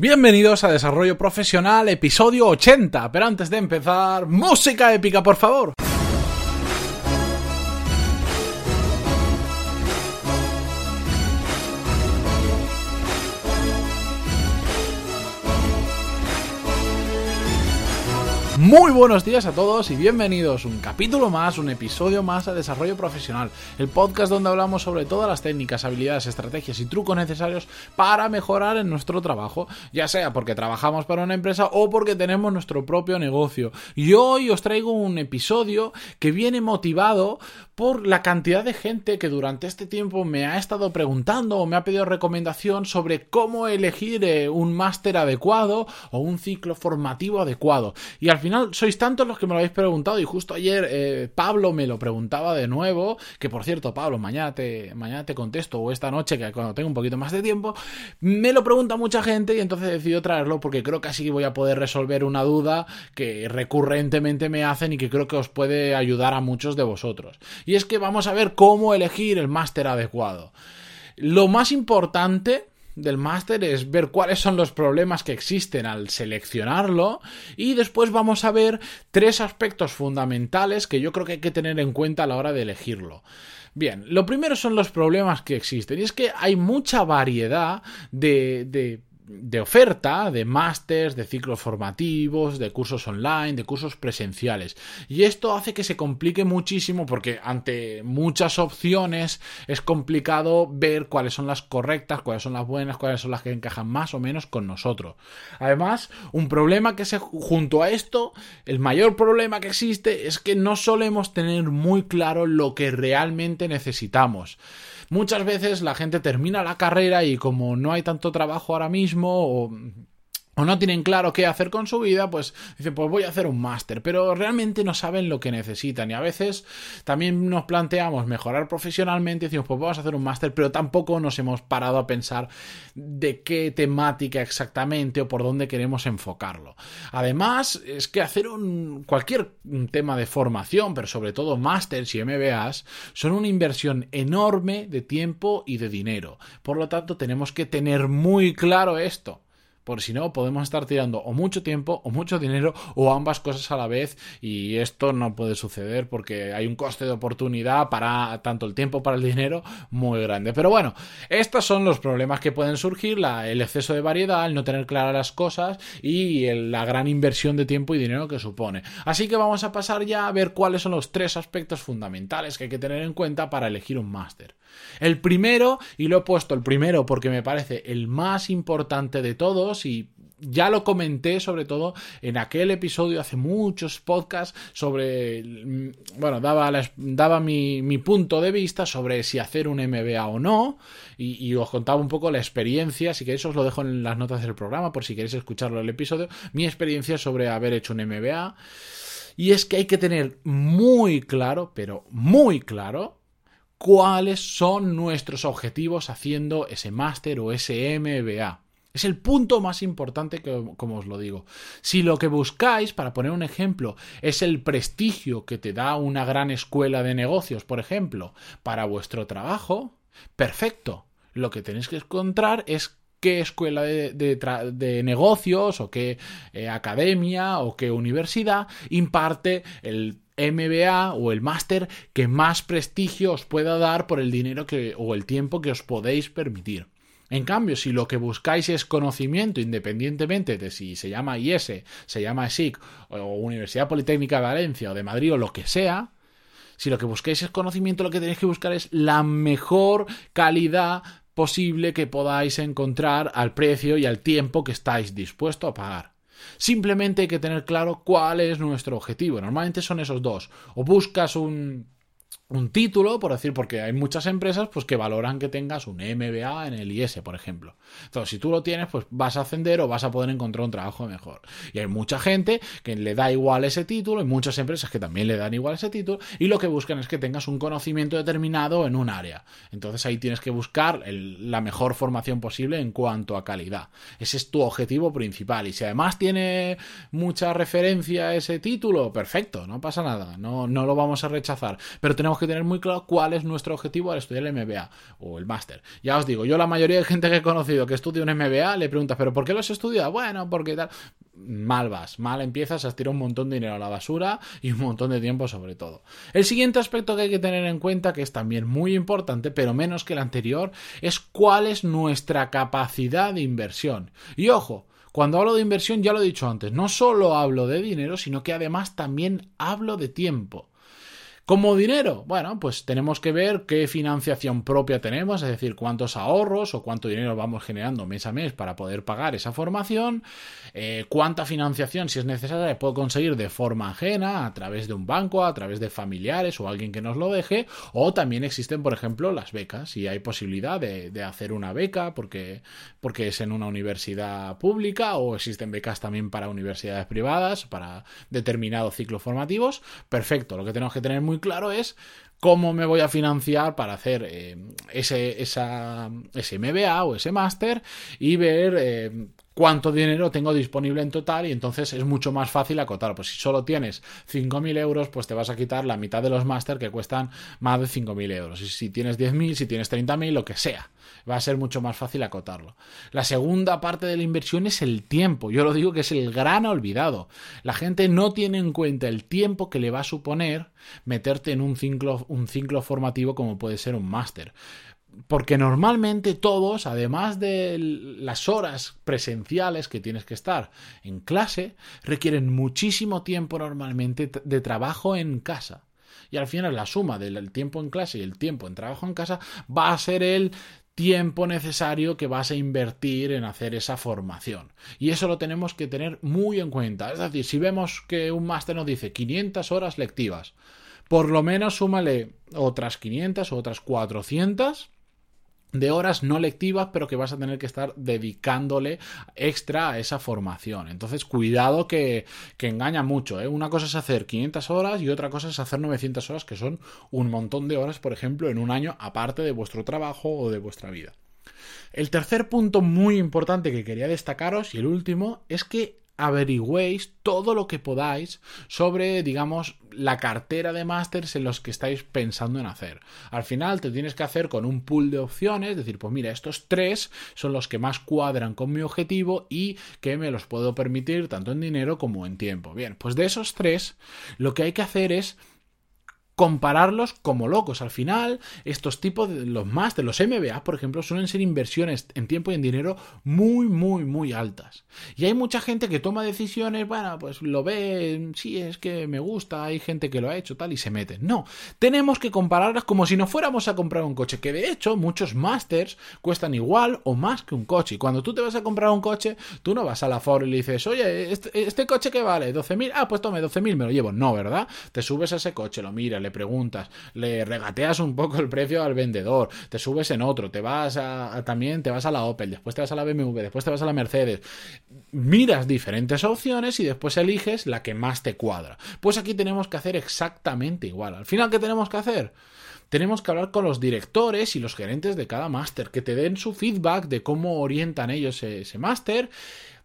Bienvenidos a Desarrollo Profesional, episodio 80. Pero antes de empezar, música épica, por favor. Muy buenos días a todos y bienvenidos un capítulo más, un episodio más a Desarrollo Profesional, el podcast donde hablamos sobre todas las técnicas, habilidades, estrategias y trucos necesarios para mejorar en nuestro trabajo, ya sea porque trabajamos para una empresa o porque tenemos nuestro propio negocio. Y hoy os traigo un episodio que viene motivado por la cantidad de gente que durante este tiempo me ha estado preguntando o me ha pedido recomendación sobre cómo elegir eh, un máster adecuado o un ciclo formativo adecuado. Y al final sois tantos los que me lo habéis preguntado y justo ayer eh, Pablo me lo preguntaba de nuevo, que por cierto Pablo, mañana te, mañana te contesto o esta noche que cuando tengo un poquito más de tiempo, me lo pregunta mucha gente y entonces he decidido traerlo porque creo que así voy a poder resolver una duda que recurrentemente me hacen y que creo que os puede ayudar a muchos de vosotros. Y es que vamos a ver cómo elegir el máster adecuado. Lo más importante del máster es ver cuáles son los problemas que existen al seleccionarlo y después vamos a ver tres aspectos fundamentales que yo creo que hay que tener en cuenta a la hora de elegirlo. Bien, lo primero son los problemas que existen y es que hay mucha variedad de, de oferta, de másters, de ciclos formativos, de cursos online, de cursos presenciales. Y esto hace que se complique muchísimo porque ante muchas opciones es complicado ver cuáles son las correctas, cuáles son las buenas, cuáles son las que encajan más o menos con nosotros. Además, un problema que se junto a esto, el mayor problema que existe es que no solemos tener muy claro lo que realmente necesitamos. Muchas veces la gente termina la carrera y como no hay tanto trabajo ahora mismo o o no tienen claro qué hacer con su vida, pues dicen, pues voy a hacer un máster, pero realmente no saben lo que necesitan y a veces también nos planteamos mejorar profesionalmente decimos, pues vamos a hacer un máster, pero tampoco nos hemos parado a pensar de qué temática exactamente o por dónde queremos enfocarlo. Además, es que hacer un cualquier tema de formación, pero sobre todo másters y MBAs, son una inversión enorme de tiempo y de dinero. Por lo tanto, tenemos que tener muy claro esto por si no podemos estar tirando o mucho tiempo o mucho dinero o ambas cosas a la vez y esto no puede suceder porque hay un coste de oportunidad para tanto el tiempo para el dinero muy grande. Pero bueno, estos son los problemas que pueden surgir, el exceso de variedad, el no tener claras las cosas y la gran inversión de tiempo y dinero que supone. Así que vamos a pasar ya a ver cuáles son los tres aspectos fundamentales que hay que tener en cuenta para elegir un máster. El primero, y lo he puesto el primero porque me parece el más importante de todos y ya lo comenté sobre todo en aquel episodio hace muchos podcasts sobre bueno daba, daba mi, punto de vista sobre si hacer un MBA o no y, y, os contaba un poco la experiencia si queréis os lo dejo en las notas del programa por si queréis escucharlo el episodio mi experiencia sobre haber hecho un MBA y es que hay que tener muy claro pero muy claro cuáles son nuestros objetivos haciendo ese máster o ese MBA. Es el punto más importante que, como os lo digo. Si lo que buscáis, para poner un ejemplo, es el prestigio que te da una gran escuela de negocios, por ejemplo, para vuestro trabajo, perfecto. Lo que tenéis que encontrar es qué escuela de, negocios o qué eh, academia o qué universidad imparte el MBA o el máster que más prestigio os pueda dar por el dinero o el tiempo que os podéis permitir. En cambio, si lo que buscáis es conocimiento, independientemente de si se llama IES, se llama SIC o Universidad Politécnica de Valencia o de Madrid o lo que sea, si lo que buscáis es conocimiento, lo que tenéis que buscar es la mejor calidad posible que podáis encontrar al precio y al tiempo que estáis dispuestos a pagar. Simplemente hay que tener claro cuál es nuestro objetivo. Normalmente son esos dos. O buscas un un título, por decir, porque hay muchas empresas pues que valoran que tengas un MBA en el IS, por ejemplo. Entonces, si tú lo tienes, pues vas a ascender o vas a poder encontrar un trabajo mejor. Y hay mucha gente que le da igual ese título, y muchas empresas que también le dan igual ese título, y lo que buscan es que tengas un conocimiento determinado en un área. Entonces ahí tienes que buscar la mejor formación posible en cuanto a calidad. Ese es tu objetivo principal. Y si además tiene mucha referencia a ese título, perfecto, no pasa nada, no, no lo vamos a rechazar. Pero tenemos que tener muy claro cuál es nuestro objetivo al estudiar el MBA o el máster. Ya os digo, yo la mayoría de gente que he conocido que estudia un MBA le preguntas, ¿pero por qué lo has estudiado? Bueno, porque tal. Mal vas, mal empiezas, a tirar un montón de dinero a la basura y un montón de tiempo sobre todo. El siguiente aspecto que hay que tener en cuenta, que es también muy importante, pero menos que el anterior, es cuál es nuestra capacidad de inversión. Y ojo, cuando hablo de inversión, ya lo he dicho antes, no solo hablo de dinero, sino que además también hablo de tiempo. Como dinero, bueno, pues tenemos que ver qué financiación propia tenemos, es decir, cuántos ahorros o cuánto dinero vamos generando mes a mes para poder pagar esa formación, eh, cuánta financiación, si es necesaria, puedo conseguir de forma ajena, a través de un banco, a través de familiares o alguien que nos lo deje, o también existen, por ejemplo, las becas, si hay posibilidad de, de hacer una beca porque, porque es en una universidad pública o existen becas también para universidades privadas, para determinados ciclos formativos, perfecto, lo que tenemos que tener muy claro es cómo me voy a financiar para hacer eh, ese, esa, ese MBA o ese máster y ver eh, cuánto dinero tengo disponible en total y entonces es mucho más fácil acotar. Pues si solo tienes 5.000 euros, pues te vas a quitar la mitad de los máster que cuestan más de 5.000 euros. Y si tienes 10.000, si tienes 30.000, lo que sea, va a ser mucho más fácil acotarlo. La segunda parte de la inversión es el tiempo. Yo lo digo que es el gran olvidado. La gente no tiene en cuenta el tiempo que le va a suponer meterte en un ciclo, un ciclo formativo como puede ser un máster porque normalmente todos, además de las horas presenciales que tienes que estar en clase, requieren muchísimo tiempo normalmente de trabajo en casa. Y al final la suma del tiempo en clase y el tiempo en trabajo en casa va a ser el tiempo necesario que vas a invertir en hacer esa formación. Y eso lo tenemos que tener muy en cuenta. Es decir, si vemos que un máster nos dice 500 horas lectivas, por lo menos súmale otras 500 o otras 400 de horas no lectivas, pero que vas a tener que estar dedicándole extra a esa formación. Entonces, cuidado que, que engaña mucho. ¿eh? Una cosa es hacer 500 horas y otra cosa es hacer 900 horas, que son un montón de horas, por ejemplo, en un año, aparte de vuestro trabajo o de vuestra vida. El tercer punto muy importante que quería destacaros y el último es que averigüéis todo lo que podáis sobre, digamos, la cartera de másters en los que estáis pensando en hacer. Al final te tienes que hacer con un pool de opciones, decir, pues mira, estos tres son los que más cuadran con mi objetivo y que me los puedo permitir tanto en dinero como en tiempo. Bien, pues de esos tres, lo que hay que hacer es compararlos como locos. Al final, estos tipos de los más de los MBA, por ejemplo, suelen ser inversiones en tiempo y en dinero muy, muy, muy altas. Y hay mucha gente que toma decisiones, bueno, pues lo ve, sí, es que me gusta, hay gente que lo ha hecho, tal, y se mete. No, tenemos que compararlas como si no fuéramos a comprar un coche, que de hecho muchos masters cuestan igual o más que un coche. Y cuando tú te vas a comprar un coche, tú no vas a la Ford y le dices, oye, este, este coche que vale 12.000, ah, pues tome 12.000, me lo llevo. No, ¿verdad? Te subes a ese coche, lo miras, preguntas, le regateas un poco el precio al vendedor, te subes en otro, te vas a, también te vas a la Opel, después te vas a la BMW, después te vas a la Mercedes. Miras diferentes opciones y después eliges la que más te cuadra. Pues aquí tenemos que hacer exactamente igual. Al final, ¿qué tenemos que hacer? tenemos que hablar con los directores y los gerentes de cada máster, que te den su feedback de cómo orientan ellos ese máster,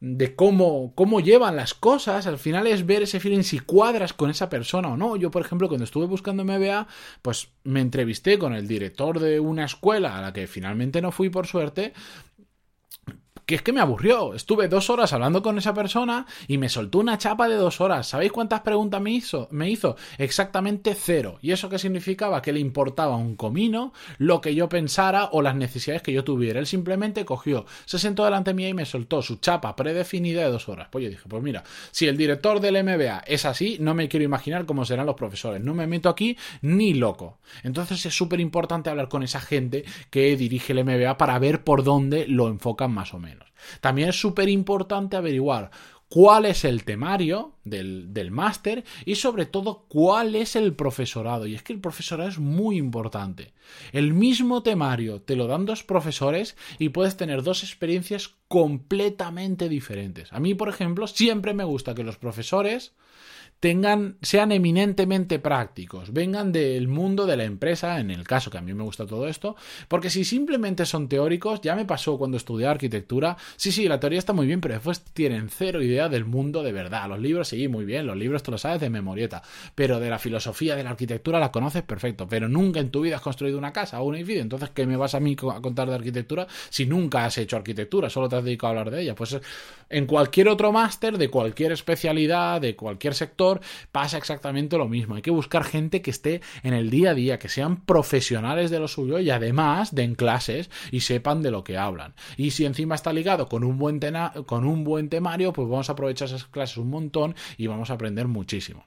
de cómo, cómo llevan las cosas, al final es ver ese feeling si cuadras con esa persona o no. Yo, por ejemplo, cuando estuve buscando MBA, pues me entrevisté con el director de una escuela a la que finalmente no fui por suerte, que es que me aburrió. Estuve dos horas hablando con esa persona y me soltó una chapa de dos horas. ¿Sabéis cuántas preguntas me hizo? Me hizo exactamente cero. ¿Y eso qué significaba? Que le importaba un comino lo que yo pensara o las necesidades que yo tuviera. Él simplemente cogió, se sentó delante mía y me soltó su chapa predefinida de dos horas. Pues yo dije, pues mira, si el director del MBA es así, no me quiero imaginar cómo serán los profesores. No me meto aquí ni loco. Entonces es súper importante hablar con esa gente que dirige el MBA para ver por dónde lo enfocan más o menos. También es súper importante averiguar cuál es el temario del, del máster y sobre todo cuál es el profesorado. Y es que el profesorado es muy importante. El mismo temario te lo dan dos profesores y puedes tener dos experiencias completamente diferentes. A mí, por ejemplo, siempre me gusta que los profesores tengan, sean eminentemente prácticos, vengan del mundo de la empresa, en el caso que a mí me gusta todo esto, porque si simplemente son teóricos, ya me pasó cuando estudié arquitectura, sí, sí, la teoría está muy bien, pero después tienen cero idea del mundo de verdad. Los libros sí, muy bien, los libros tú lo sabes de memorieta, pero de la filosofía de la arquitectura la conoces perfecto, pero nunca en tu vida has construido una casa o un edificio, entonces ¿qué me vas a mí a contar de arquitectura si nunca has hecho arquitectura, solo te has dedicado a hablar de ella? Pues en cualquier otro máster, de cualquier especialidad, de cualquier sector, pasa exactamente lo mismo. Hay que buscar gente que esté en el día a día, que sean profesionales de lo suyo y además den clases y sepan de lo que hablan. Y si encima está ligado con un buen, con un buen temario, pues vamos a aprovechar esas clases un montón y vamos a aprender muchísimo.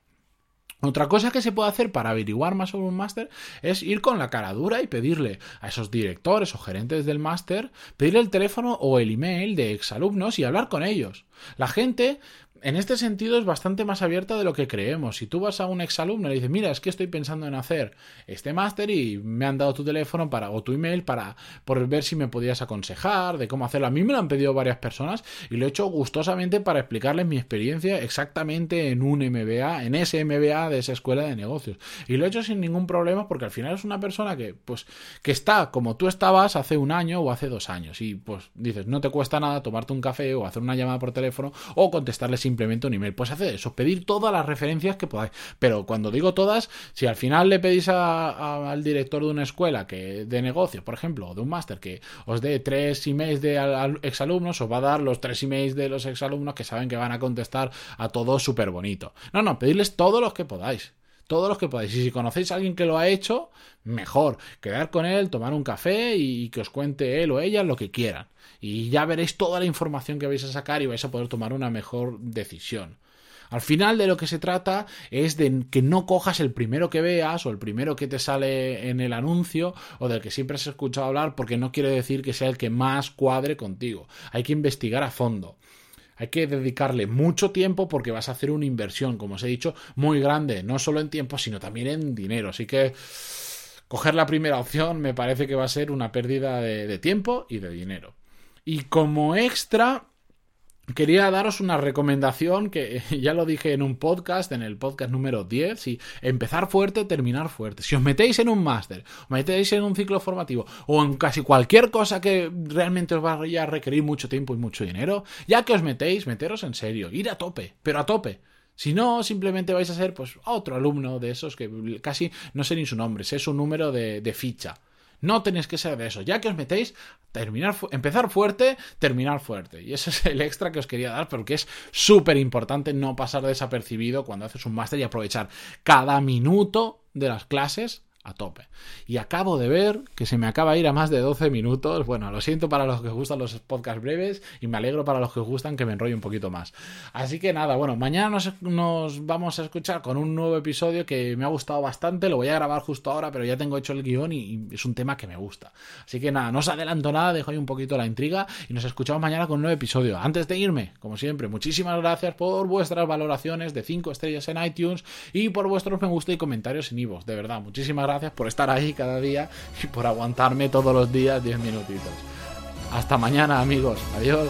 Otra cosa que se puede hacer para averiguar más sobre un máster es ir con la cara dura y pedirle a esos directores o gerentes del máster, pedirle el teléfono o el email de exalumnos y hablar con ellos. La gente en este sentido es bastante más abierta de lo que creemos. Si tú vas a un exalumno y le dices, mira, es que estoy pensando en hacer este máster y me han dado tu teléfono para, o tu email para por ver si me podías aconsejar de cómo hacerlo. A mí me lo han pedido varias personas y lo he hecho gustosamente para explicarles mi experiencia exactamente en un MBA, en ese MBA de esa escuela de negocios. Y lo he hecho sin ningún problema porque al final es una persona que, pues, que está como tú estabas hace un año o hace dos años. Y pues dices, no te cuesta nada tomarte un café o hacer una llamada por teléfono o contestarle simplemente un email. Pues hacer eso, pedir todas las referencias que podáis. Pero cuando digo todas, si al final le pedís al director de una escuela que de negocios, por ejemplo, o de un máster que os dé tres emails de exalumnos, os va a dar los tres emails de los exalumnos que saben que van a contestar a todos súper bonito. No, no, pedirles todos los que podáis todos los que podáis. Y si conocéis a alguien que lo ha hecho, mejor. Quedar con él, tomar un café y que os cuente él o ella lo que quieran. Y ya veréis toda la información que vais a sacar y vais a poder tomar una mejor decisión. Al final de lo que se trata es de que no cojas el primero que veas o el primero que te sale en el anuncio o del que siempre has escuchado hablar porque no quiere decir que sea el que más cuadre contigo. Hay que investigar a fondo. Hay que dedicarle mucho tiempo porque vas a hacer una inversión, como os he dicho, muy grande, no solo en tiempo, sino también en dinero. Así que coger la primera opción me parece que va a ser una pérdida de, de tiempo y de dinero. Y como extra, Quería daros una recomendación que ya lo dije en un podcast, en el podcast número 10, si empezar fuerte, terminar fuerte. Si os metéis en un máster, os metéis en un ciclo formativo o en casi cualquier cosa que realmente os vaya a requerir mucho tiempo y mucho dinero, ya que os metéis, meteros en serio, ir a tope, pero a tope. Si no, simplemente vais a ser pues otro alumno de esos que casi no sé ni su nombre, sé su número de, de ficha. No tenéis que ser de eso. Ya que os metéis, terminar empezar fuerte, terminar fuerte. Y ese es el extra que os quería dar, porque es súper importante no pasar desapercibido cuando haces un máster y aprovechar cada minuto de las clases a tope. Y acabo de ver que se me acaba de ir a más de 12 minutos. Bueno, lo siento para los que gustan los podcasts breves y me alegro para los que gustan que me enrolle un poquito más. Así que nada, bueno, mañana nos, nos, vamos a escuchar con un nuevo episodio que me ha gustado bastante. Lo voy a grabar justo ahora, pero ya tengo hecho el guion y, es un tema que me gusta. Así que nada, no os adelanto nada, dejo ahí un poquito la intriga y nos escuchamos mañana con un nuevo episodio. Antes de irme, como siempre, muchísimas gracias por vuestras valoraciones de 5 estrellas en iTunes y por vuestros me gusta y comentarios en iVoox. De verdad, muchísimas gracias por estar ahí cada día y por aguantarme todos los días 10 minutitos. Hasta mañana amigos. Adiós.